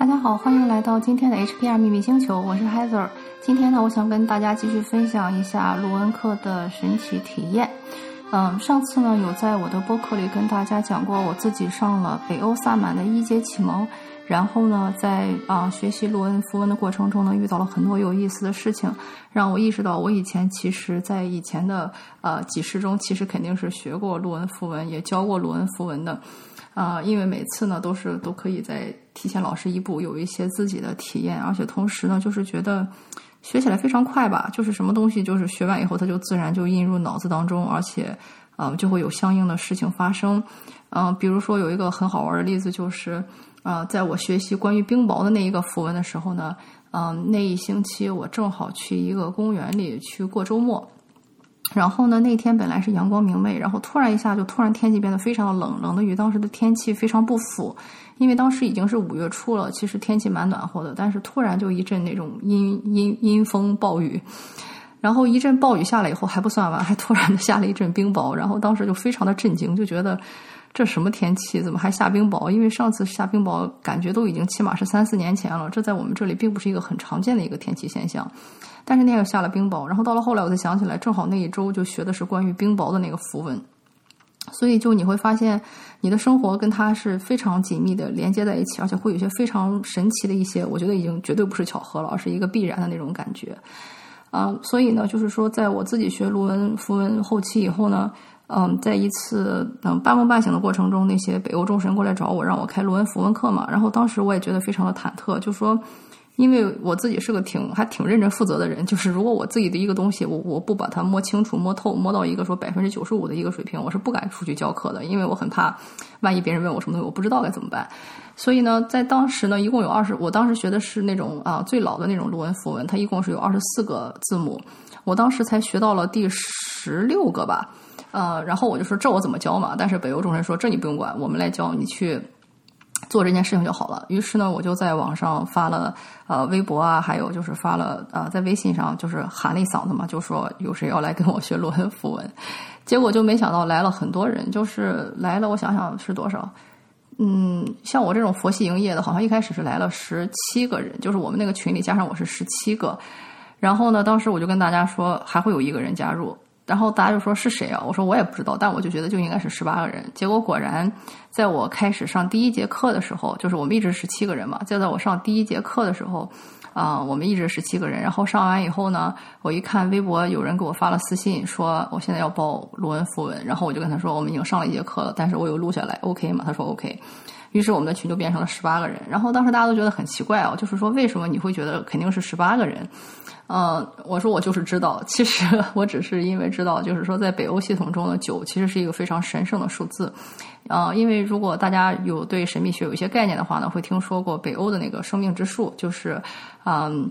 大家好，欢迎来到今天的 HPR 秘密星球，我是 Heather。今天呢，我想跟大家继续分享一下卢恩克的神奇体验。嗯，上次呢有在我的播客里跟大家讲过，我自己上了北欧萨满的一阶启蒙，然后呢，在啊学习卢恩符文的过程中呢，遇到了很多有意思的事情，让我意识到我以前其实在以前的呃几世中，其实肯定是学过卢恩符文，也教过卢恩符文的。啊，因为每次呢都是都可以在提前老师一步有一些自己的体验，而且同时呢就是觉得学起来非常快吧，就是什么东西就是学完以后它就自然就印入脑子当中，而且啊就会有相应的事情发生。嗯，比如说有一个很好玩的例子就是啊，在我学习关于冰雹的那一个符文的时候呢，嗯，那一星期我正好去一个公园里去过周末。然后呢，那天本来是阳光明媚，然后突然一下就突然天气变得非常的冷，冷的与当时的天气非常不符。因为当时已经是五月初了，其实天气蛮暖和的，但是突然就一阵那种阴阴阴风暴雨，然后一阵暴雨下来以后还不算完，还突然的下了一阵冰雹，然后当时就非常的震惊，就觉得这什么天气，怎么还下冰雹？因为上次下冰雹感觉都已经起码是三四年前了，这在我们这里并不是一个很常见的一个天气现象。但是那个下了冰雹，然后到了后来我才想起来，正好那一周就学的是关于冰雹的那个符文，所以就你会发现你的生活跟它是非常紧密的连接在一起，而且会有些非常神奇的一些，我觉得已经绝对不是巧合了，而是一个必然的那种感觉啊。所以呢，就是说在我自己学卢文符文后期以后呢，嗯，在一次嗯半梦半醒的过程中，那些北欧众神过来找我，让我开卢文符文课嘛，然后当时我也觉得非常的忐忑，就说。因为我自己是个挺还挺认真负责的人，就是如果我自己的一个东西，我我不把它摸清楚、摸透、摸到一个说百分之九十五的一个水平，我是不敢出去教课的，因为我很怕，万一别人问我什么东西我不知道该怎么办。所以呢，在当时呢，一共有二十，我当时学的是那种啊最老的那种罗文符文，它一共是有二十四个字母，我当时才学到了第十六个吧，呃，然后我就说这我怎么教嘛？但是北欧众神说这你不用管，我们来教你去。做这件事情就好了。于是呢，我就在网上发了呃微博啊，还有就是发了呃在微信上，就是喊了一嗓子嘛，就说有谁要来跟我学罗恩符文。结果就没想到来了很多人，就是来了，我想想是多少？嗯，像我这种佛系营业的，好像一开始是来了十七个人，就是我们那个群里加上我是十七个。然后呢，当时我就跟大家说还会有一个人加入。然后大家就说是谁啊？我说我也不知道，但我就觉得就应该是十八个人。结果果然，在我开始上第一节课的时候，就是我们一直十七个人嘛。就在我上第一节课的时候，啊，我们一直十七个人。然后上完以后呢，我一看微博有人给我发了私信，说我现在要报罗恩符文。然后我就跟他说，我们已经上了一节课了，但是我有录下来，OK 吗？他说 OK。于是我们的群就变成了十八个人。然后当时大家都觉得很奇怪哦，就是说为什么你会觉得肯定是十八个人？嗯，我说我就是知道，其实 我只是因为知道，就是说在北欧系统中的九其实是一个非常神圣的数字。啊，因为如果大家有对神秘学有一些概念的话呢，会听说过北欧的那个生命之树，就是嗯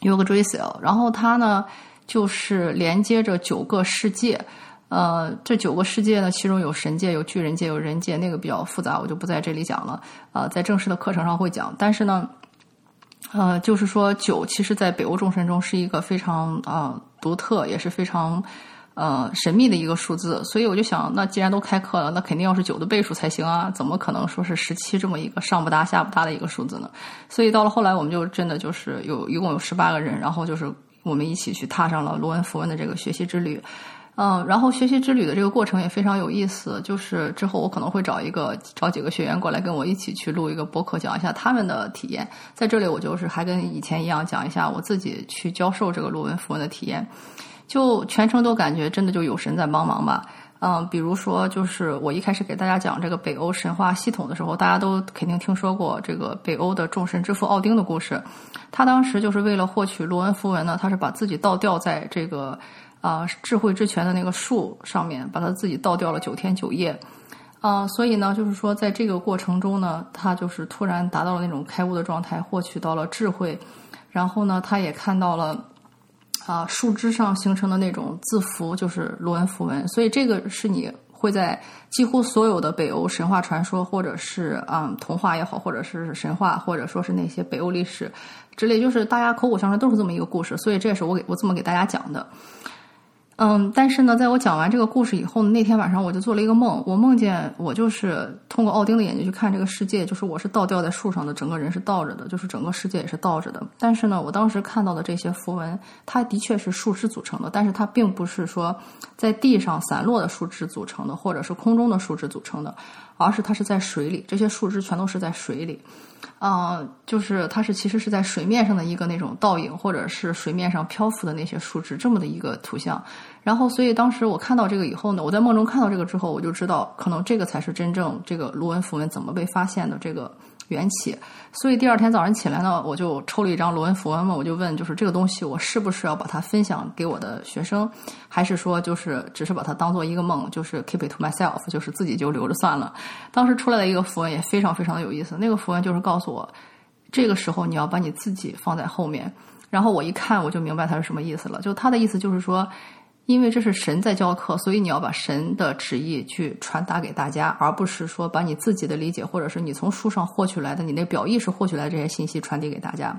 y o g a Drasil，然后它呢就是连接着九个世界。呃，这九个世界呢，其中有神界、有巨人界、有人界，那个比较复杂，我就不在这里讲了。啊，在正式的课程上会讲，但是呢。呃，就是说九，其实，在北欧众神中是一个非常啊独特，也是非常呃神秘的一个数字。所以我就想，那既然都开课了，那肯定要是九的倍数才行啊！怎么可能说是十七这么一个上不搭下不搭的一个数字呢？所以到了后来，我们就真的就是有一共有十八个人，然后就是我们一起去踏上了罗恩符文的这个学习之旅。嗯，然后学习之旅的这个过程也非常有意思。就是之后我可能会找一个找几个学员过来跟我一起去录一个播客，讲一下他们的体验。在这里，我就是还跟以前一样讲一下我自己去教授这个录文符文的体验。就全程都感觉真的就有神在帮忙吧。嗯，比如说就是我一开始给大家讲这个北欧神话系统的时候，大家都肯定听说过这个北欧的众神之父奥丁的故事。他当时就是为了获取罗恩符文呢，他是把自己倒吊在这个。啊，智慧之泉的那个树上面，把他自己倒掉了九天九夜，啊，所以呢，就是说，在这个过程中呢，他就是突然达到了那种开悟的状态，获取到了智慧，然后呢，他也看到了啊，树枝上形成的那种字符，就是罗恩符文，所以这个是你会在几乎所有的北欧神话传说，或者是啊童话也好，或者是神话，或者说是那些北欧历史之类，就是大家口口相传都是这么一个故事，所以这也是我给我这么给大家讲的。嗯，但是呢，在我讲完这个故事以后呢，那天晚上我就做了一个梦，我梦见我就是通过奥丁的眼睛去看这个世界，就是我是倒吊在树上的，整个人是倒着的，就是整个世界也是倒着的。但是呢，我当时看到的这些符文，它的确是树枝组成的，但是它并不是说在地上散落的树枝组成的，或者是空中的树枝组成的，而是它是在水里，这些树枝全都是在水里。啊，就是它是其实是在水面上的一个那种倒影，或者是水面上漂浮的那些树枝这么的一个图像。然后，所以当时我看到这个以后呢，我在梦中看到这个之后，我就知道可能这个才是真正这个卢恩符文怎么被发现的这个缘起。所以第二天早上起来呢，我就抽了一张罗恩符文嘛，我就问，就是这个东西我是不是要把它分享给我的学生，还是说就是只是把它当做一个梦，就是 keep it to myself，就是自己就留着算了。当时出来的一个符文也非常非常的有意思，那个符文就是告诉我，这个时候你要把你自己放在后面。然后我一看我就明白它是什么意思了，就它的意思就是说。因为这是神在教课，所以你要把神的旨意去传达给大家，而不是说把你自己的理解，或者是你从书上获取来的、你那表意识获取来的这些信息传递给大家。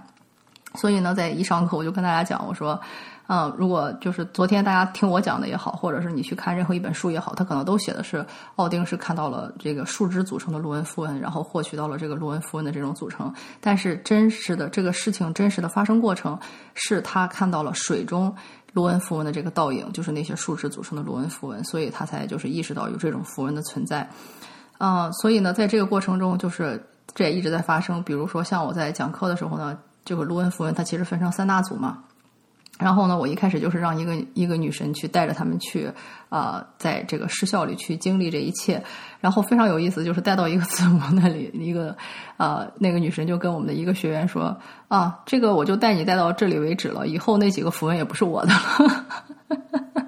所以呢，在一上课我就跟大家讲，我说，嗯，如果就是昨天大家听我讲的也好，或者是你去看任何一本书也好，它可能都写的是奥丁是看到了这个树枝组成的卢恩符文，然后获取到了这个卢恩符文的这种组成。但是真实的这个事情真实的发生过程，是他看到了水中。卢恩符文的这个倒影，就是那些树枝组成的卢恩符文，所以他才就是意识到有这种符文的存在。嗯，所以呢，在这个过程中，就是这也一直在发生。比如说，像我在讲课的时候呢，这个卢恩符文它其实分成三大组嘛。然后呢，我一开始就是让一个一个女神去带着他们去，啊，在这个失校里去经历这一切。然后非常有意思，就是带到一个字母那里，一个啊，那个女神就跟我们的一个学员说：“啊，这个我就带你带到这里为止了，以后那几个符文也不是我的了。”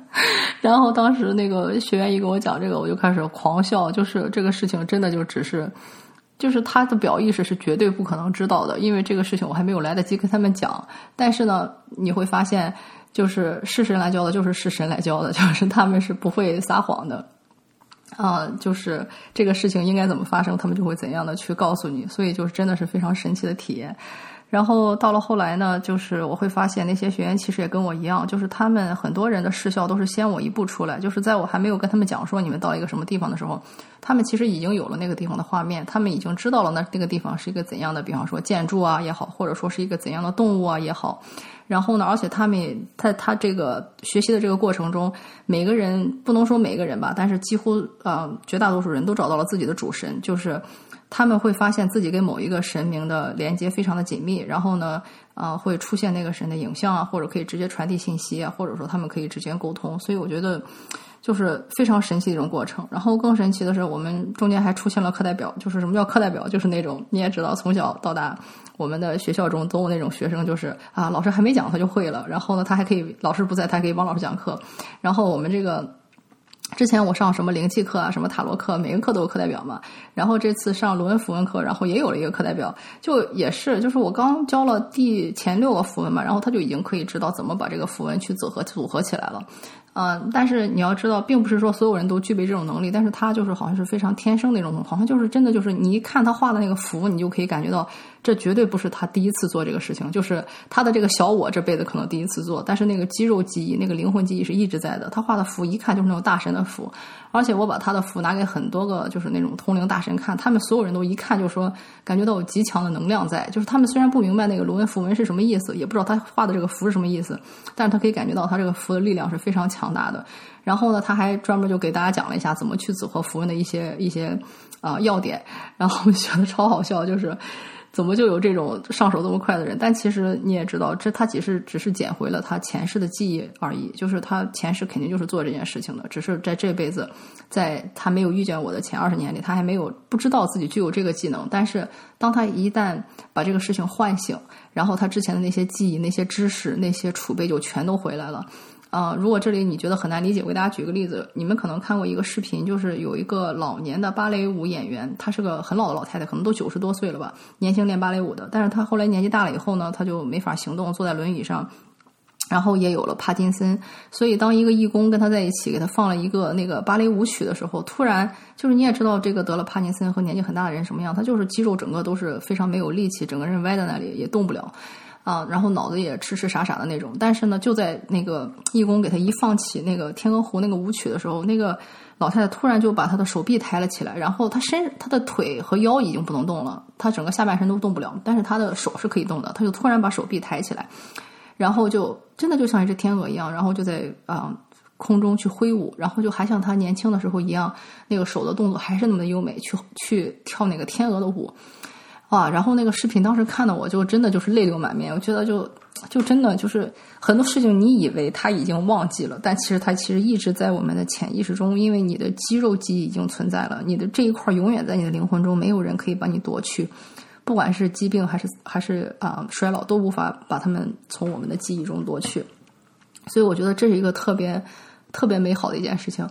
然后当时那个学员一跟我讲这个，我就开始狂笑，就是这个事情真的就只是。就是他的表意识是绝对不可能知道的，因为这个事情我还没有来得及跟他们讲。但是呢，你会发现，就是是神来教的，就是是神来教的，就是他们是不会撒谎的。啊，就是这个事情应该怎么发生，他们就会怎样的去告诉你。所以，就是真的是非常神奇的体验。然后到了后来呢，就是我会发现那些学员其实也跟我一样，就是他们很多人的视效都是先我一步出来，就是在我还没有跟他们讲说你们到一个什么地方的时候，他们其实已经有了那个地方的画面，他们已经知道了那那个地方是一个怎样的，比方说建筑啊也好，或者说是一个怎样的动物啊也好。然后呢，而且他们在他这个学习的这个过程中，每个人不能说每个人吧，但是几乎啊绝大多数人都找到了自己的主神，就是。他们会发现自己跟某一个神明的连接非常的紧密，然后呢，啊，会出现那个神的影像啊，或者可以直接传递信息啊，或者说他们可以直接沟通。所以我觉得，就是非常神奇的一种过程。然后更神奇的是，我们中间还出现了课代表。就是什么叫课代表？就是那种你也知道，从小到大，我们的学校中都有那种学生，就是啊，老师还没讲他就会了，然后呢，他还可以老师不在，他还可以帮老师讲课。然后我们这个。之前我上什么灵气课啊，什么塔罗课，每个课都有课代表嘛。然后这次上罗恩符文课，然后也有了一个课代表，就也是，就是我刚教了第前六个符文嘛，然后他就已经可以知道怎么把这个符文去组合组合起来了。嗯，但是你要知道，并不是说所有人都具备这种能力，但是他就是好像是非常天生那种，好像就是真的就是你一看他画的那个符，你就可以感觉到。这绝对不是他第一次做这个事情，就是他的这个小我这辈子可能第一次做，但是那个肌肉记忆、那个灵魂记忆是一直在的。他画的符一看就是那种大神的符，而且我把他的符拿给很多个就是那种通灵大神看，他们所有人都一看就说感觉到有极强的能量在。就是他们虽然不明白那个罗恩符文是什么意思，也不知道他画的这个符是什么意思，但是他可以感觉到他这个符的力量是非常强强大的。然后呢，他还专门就给大家讲了一下怎么去组合符文的一些一些啊要点，然后我觉得超好笑，就是。怎么就有这种上手这么快的人？但其实你也知道，这他只是只是捡回了他前世的记忆而已。就是他前世肯定就是做这件事情的，只是在这辈子，在他没有遇见我的前二十年里，他还没有不知道自己具有这个技能。但是当他一旦把这个事情唤醒，然后他之前的那些记忆、那些知识、那些储备就全都回来了。啊，如果这里你觉得很难理解，我给大家举个例子。你们可能看过一个视频，就是有一个老年的芭蕾舞演员，她是个很老的老太太，可能都九十多岁了吧，年轻练芭蕾舞的。但是她后来年纪大了以后呢，她就没法行动，坐在轮椅上，然后也有了帕金森。所以当一个义工跟她在一起，给她放了一个那个芭蕾舞曲的时候，突然就是你也知道，这个得了帕金森和年纪很大的人什么样，他就是肌肉整个都是非常没有力气，整个人歪在那里也动不了。啊，然后脑子也痴痴傻傻的那种。但是呢，就在那个义工给他一放起那个《天鹅湖》那个舞曲的时候，那个老太太突然就把她的手臂抬了起来，然后她身她的腿和腰已经不能动了，她整个下半身都动不了，但是她的手是可以动的，她就突然把手臂抬起来，然后就真的就像一只天鹅一样，然后就在啊空中去挥舞，然后就还像她年轻的时候一样，那个手的动作还是那么的优美，去去跳那个天鹅的舞。哇！然后那个视频当时看的我就真的就是泪流满面，我觉得就就真的就是很多事情你以为他已经忘记了，但其实他其实一直在我们的潜意识中，因为你的肌肉记忆已经存在了，你的这一块永远在你的灵魂中，没有人可以把你夺去，不管是疾病还是还是啊衰老，都无法把他们从我们的记忆中夺去。所以我觉得这是一个特别特别美好的一件事情。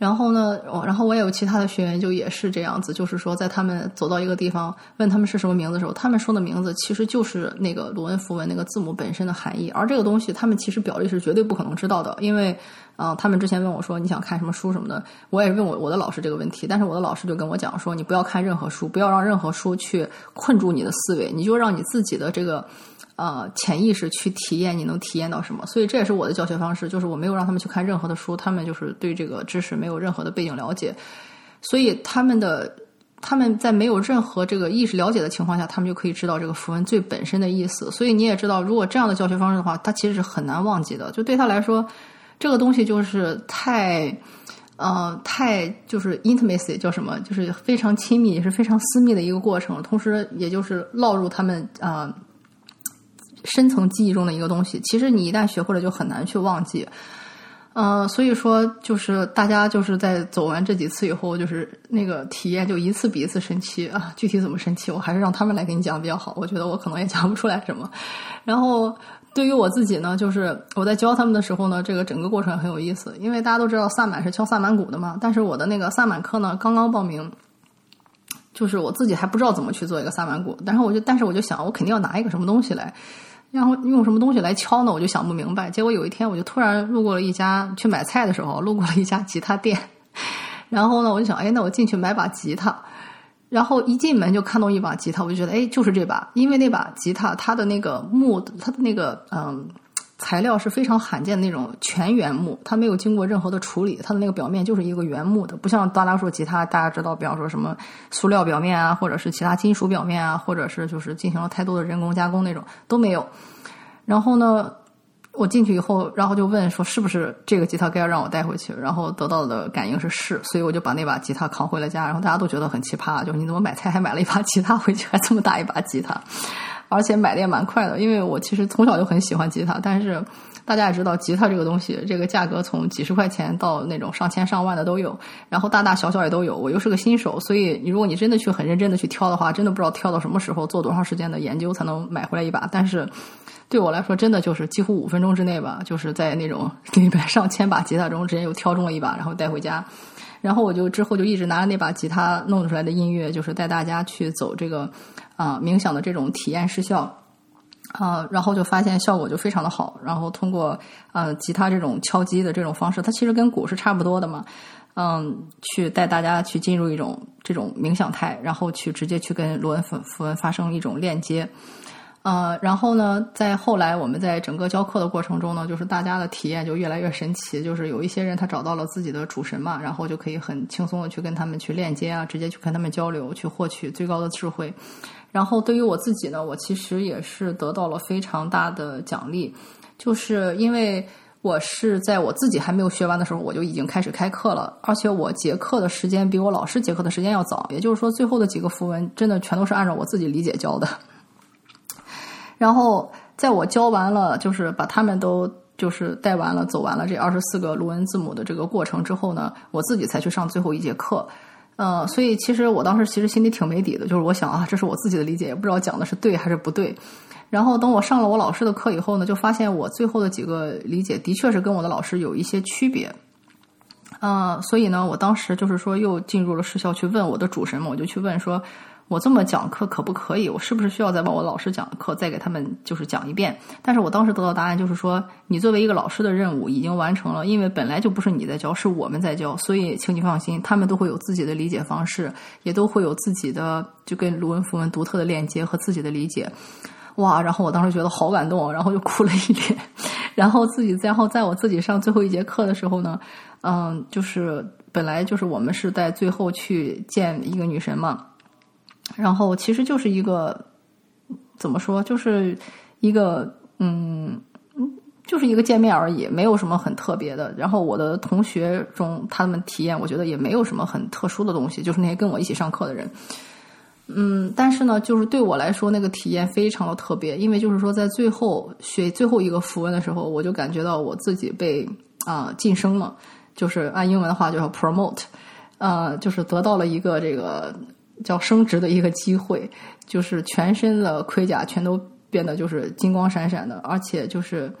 然后呢，然后我也有其他的学员，就也是这样子，就是说，在他们走到一个地方，问他们是什么名字的时候，他们说的名字其实就是那个鲁恩符文那个字母本身的含义。而这个东西，他们其实表里是绝对不可能知道的，因为，啊，他们之前问我说你想看什么书什么的，我也问我我的老师这个问题，但是我的老师就跟我讲说，你不要看任何书，不要让任何书去困住你的思维，你就让你自己的这个。呃，潜意识去体验，你能体验到什么？所以这也是我的教学方式，就是我没有让他们去看任何的书，他们就是对这个知识没有任何的背景了解，所以他们的他们在没有任何这个意识了解的情况下，他们就可以知道这个符文最本身的意思。所以你也知道，如果这样的教学方式的话，他其实是很难忘记的。就对他来说，这个东西就是太呃太就是 intimacy 叫什么，就是非常亲密，也是非常私密的一个过程，同时也就是落入他们啊。深层记忆中的一个东西，其实你一旦学会了，就很难去忘记。嗯，所以说，就是大家就是在走完这几次以后，就是那个体验就一次比一次神奇啊！具体怎么神奇，我还是让他们来给你讲比较好。我觉得我可能也讲不出来什么。然后对于我自己呢，就是我在教他们的时候呢，这个整个过程很有意思，因为大家都知道萨满是敲萨满鼓的嘛。但是我的那个萨满课呢，刚刚报名。就是我自己还不知道怎么去做一个萨满鼓，但是我就，但是我就想，我肯定要拿一个什么东西来，然后用什么东西来敲呢？我就想不明白。结果有一天，我就突然路过了一家去买菜的时候，路过了一家吉他店，然后呢，我就想，哎，那我进去买把吉他，然后一进门就看到一把吉他，我就觉得，哎，就是这把，因为那把吉他它的那个木，它的那个嗯。材料是非常罕见的那种全原木，它没有经过任何的处理，它的那个表面就是一个原木的，不像大多数吉他，大家知道，比方说什么塑料表面啊，或者是其他金属表面啊，或者是就是进行了太多的人工加工那种都没有。然后呢，我进去以后，然后就问说是不是这个吉他该要让我带回去，然后得到的感应是是，所以我就把那把吉他扛回了家。然后大家都觉得很奇葩，就是你怎么买菜还买了一把吉他回去，还这么大一把吉他。而且买的也蛮快的，因为我其实从小就很喜欢吉他。但是大家也知道，吉他这个东西，这个价格从几十块钱到那种上千上万的都有，然后大大小小也都有。我又是个新手，所以你如果你真的去很认真的去挑的话，真的不知道挑到什么时候，做多长时间的研究才能买回来一把。但是对我来说，真的就是几乎五分钟之内吧，就是在那种 里边上千把吉他中，直接又挑中了一把，然后带回家。然后我就之后就一直拿着那把吉他弄出来的音乐，就是带大家去走这个啊冥想的这种体验失效啊，然后就发现效果就非常的好。然后通过呃吉他这种敲击的这种方式，它其实跟鼓是差不多的嘛，嗯，去带大家去进入一种这种冥想态，然后去直接去跟罗恩符符文发生一种链接。呃，然后呢，在后来我们在整个教课的过程中呢，就是大家的体验就越来越神奇。就是有一些人他找到了自己的主神嘛，然后就可以很轻松的去跟他们去链接啊，直接去跟他们交流，去获取最高的智慧。然后对于我自己呢，我其实也是得到了非常大的奖励，就是因为我是在我自己还没有学完的时候，我就已经开始开课了，而且我结课的时间比我老师结课的时间要早，也就是说，最后的几个符文真的全都是按照我自己理解教的。然后，在我教完了，就是把他们都就是带完了、走完了这二十四个卢恩字母的这个过程之后呢，我自己才去上最后一节课。呃，所以其实我当时其实心里挺没底的，就是我想啊，这是我自己的理解，也不知道讲的是对还是不对。然后等我上了我老师的课以后呢，就发现我最后的几个理解的确是跟我的老师有一些区别。嗯，所以呢，我当时就是说又进入了视校去问我的主神嘛，我就去问说。我这么讲课可不可以？我是不是需要再把我老师讲的课再给他们就是讲一遍？但是我当时得到答案就是说，你作为一个老师的任务已经完成了，因为本来就不是你在教，是我们在教，所以请你放心，他们都会有自己的理解方式，也都会有自己的就跟卢文符文独特的链接和自己的理解。哇！然后我当时觉得好感动，然后就哭了一脸。然后自己，然后在我自己上最后一节课的时候呢，嗯，就是本来就是我们是在最后去见一个女神嘛，然后其实就是一个怎么说，就是一个嗯。就是一个见面而已，没有什么很特别的。然后我的同学中，他们体验，我觉得也没有什么很特殊的东西。就是那些跟我一起上课的人，嗯，但是呢，就是对我来说，那个体验非常的特别，因为就是说，在最后学最后一个符文的时候，我就感觉到我自己被啊晋升了，就是按英文的话就叫 promote，呃，就是得到了一个这个叫升职的一个机会，就是全身的盔甲全都变得就是金光闪闪的，而且就是。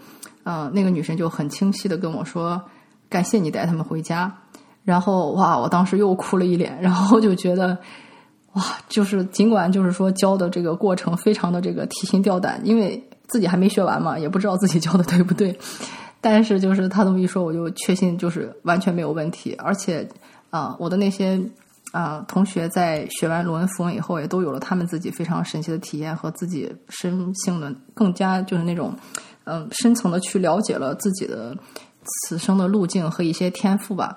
嗯，那个女生就很清晰的跟我说：“感谢你带他们回家。”然后哇，我当时又哭了一脸，然后就觉得哇，就是尽管就是说教的这个过程非常的这个提心吊胆，因为自己还没学完嘛，也不知道自己教的对不对。但是就是他这么一说，我就确信就是完全没有问题。而且啊，我的那些啊同学在学完罗恩符文以后，也都有了他们自己非常神奇的体验和自己深性的更加就是那种。嗯，深层的去了解了自己的此生的路径和一些天赋吧。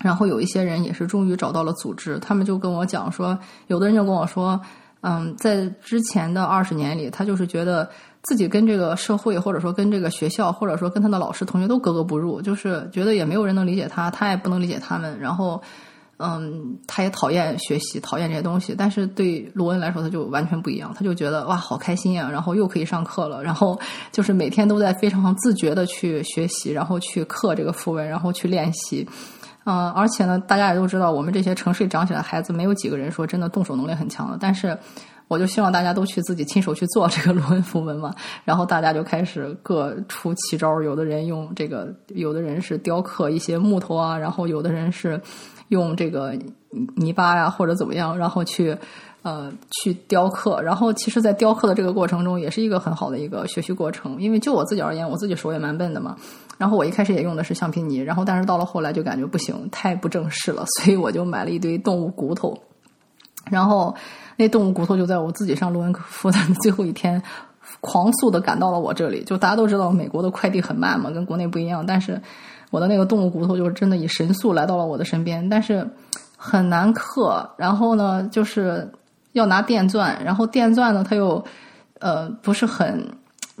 然后有一些人也是终于找到了组织，他们就跟我讲说，有的人就跟我说，嗯，在之前的二十年里，他就是觉得自己跟这个社会，或者说跟这个学校，或者说跟他的老师、同学都格格不入，就是觉得也没有人能理解他，他也不能理解他们。然后。嗯，他也讨厌学习，讨厌这些东西。但是对罗恩来说，他就完全不一样。他就觉得哇，好开心呀！然后又可以上课了，然后就是每天都在非常自觉的去学习，然后去刻这个符文，然后去练习。嗯，而且呢，大家也都知道，我们这些城市长起来的孩子，没有几个人说真的动手能力很强的。但是，我就希望大家都去自己亲手去做这个罗恩符文嘛。然后大家就开始各出奇招，有的人用这个，有的人是雕刻一些木头啊，然后有的人是。用这个泥巴呀，或者怎么样，然后去呃去雕刻。然后其实，在雕刻的这个过程中，也是一个很好的一个学习过程。因为就我自己而言，我自己手也蛮笨的嘛。然后我一开始也用的是橡皮泥，然后但是到了后来就感觉不行，太不正式了，所以我就买了一堆动物骨头。然后那动物骨头就在我自己上罗恩克夫的最后一天，狂速的赶到了我这里。就大家都知道，美国的快递很慢嘛，跟国内不一样，但是。我的那个动物骨头就是真的以神速来到了我的身边，但是很难刻。然后呢，就是要拿电钻，然后电钻呢，它又呃不是很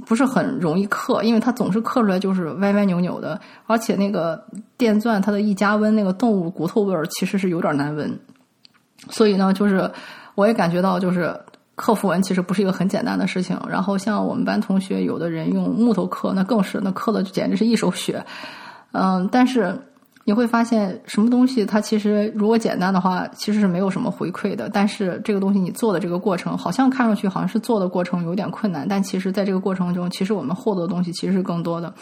不是很容易刻，因为它总是刻出来就是歪歪扭扭的。而且那个电钻它的一加温，那个动物骨头味儿其实是有点难闻。所以呢，就是我也感觉到，就是刻符文其实不是一个很简单的事情。然后像我们班同学，有的人用木头刻，那更是那刻的简直是一手血。嗯，但是你会发现，什么东西它其实如果简单的话，其实是没有什么回馈的。但是这个东西你做的这个过程，好像看上去好像是做的过程有点困难，但其实在这个过程中，其实我们获得的东西其实是更多的。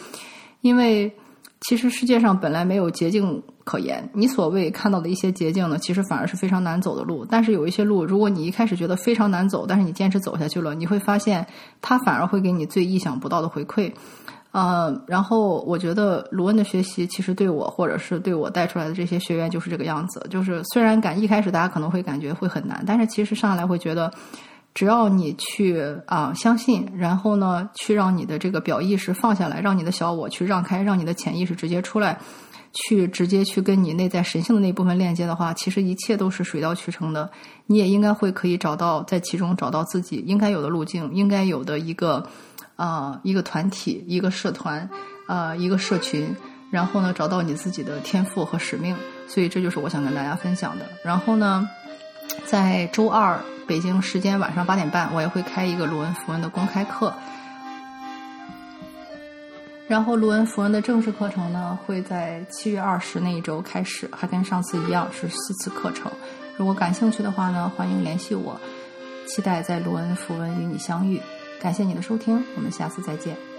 因为其实世界上本来没有捷径可言，你所谓看到的一些捷径呢，其实反而是非常难走的路。但是有一些路，如果你一开始觉得非常难走，但是你坚持走下去了，你会发现它反而会给你最意想不到的回馈。呃，然后我觉得卢恩的学习其实对我，或者是对我带出来的这些学员就是这个样子。就是虽然感一开始大家可能会感觉会很难，但是其实上来会觉得，只要你去啊相信，然后呢去让你的这个表意识放下来，让你的小我去让开，让你的潜意识直接出来，去直接去跟你内在神性的那部分链接的话，其实一切都是水到渠成的。你也应该会可以找到在其中找到自己应该有的路径，应该有的一个。啊，一个团体，一个社团，啊，一个社群，然后呢，找到你自己的天赋和使命，所以这就是我想跟大家分享的。然后呢，在周二北京时间晚上八点半，我也会开一个卢恩符文的公开课。然后卢恩符文的正式课程呢，会在七月二十那一周开始，还跟上次一样是四次课程。如果感兴趣的话呢，欢迎联系我，期待在卢恩符文与你相遇。感谢你的收听，我们下次再见。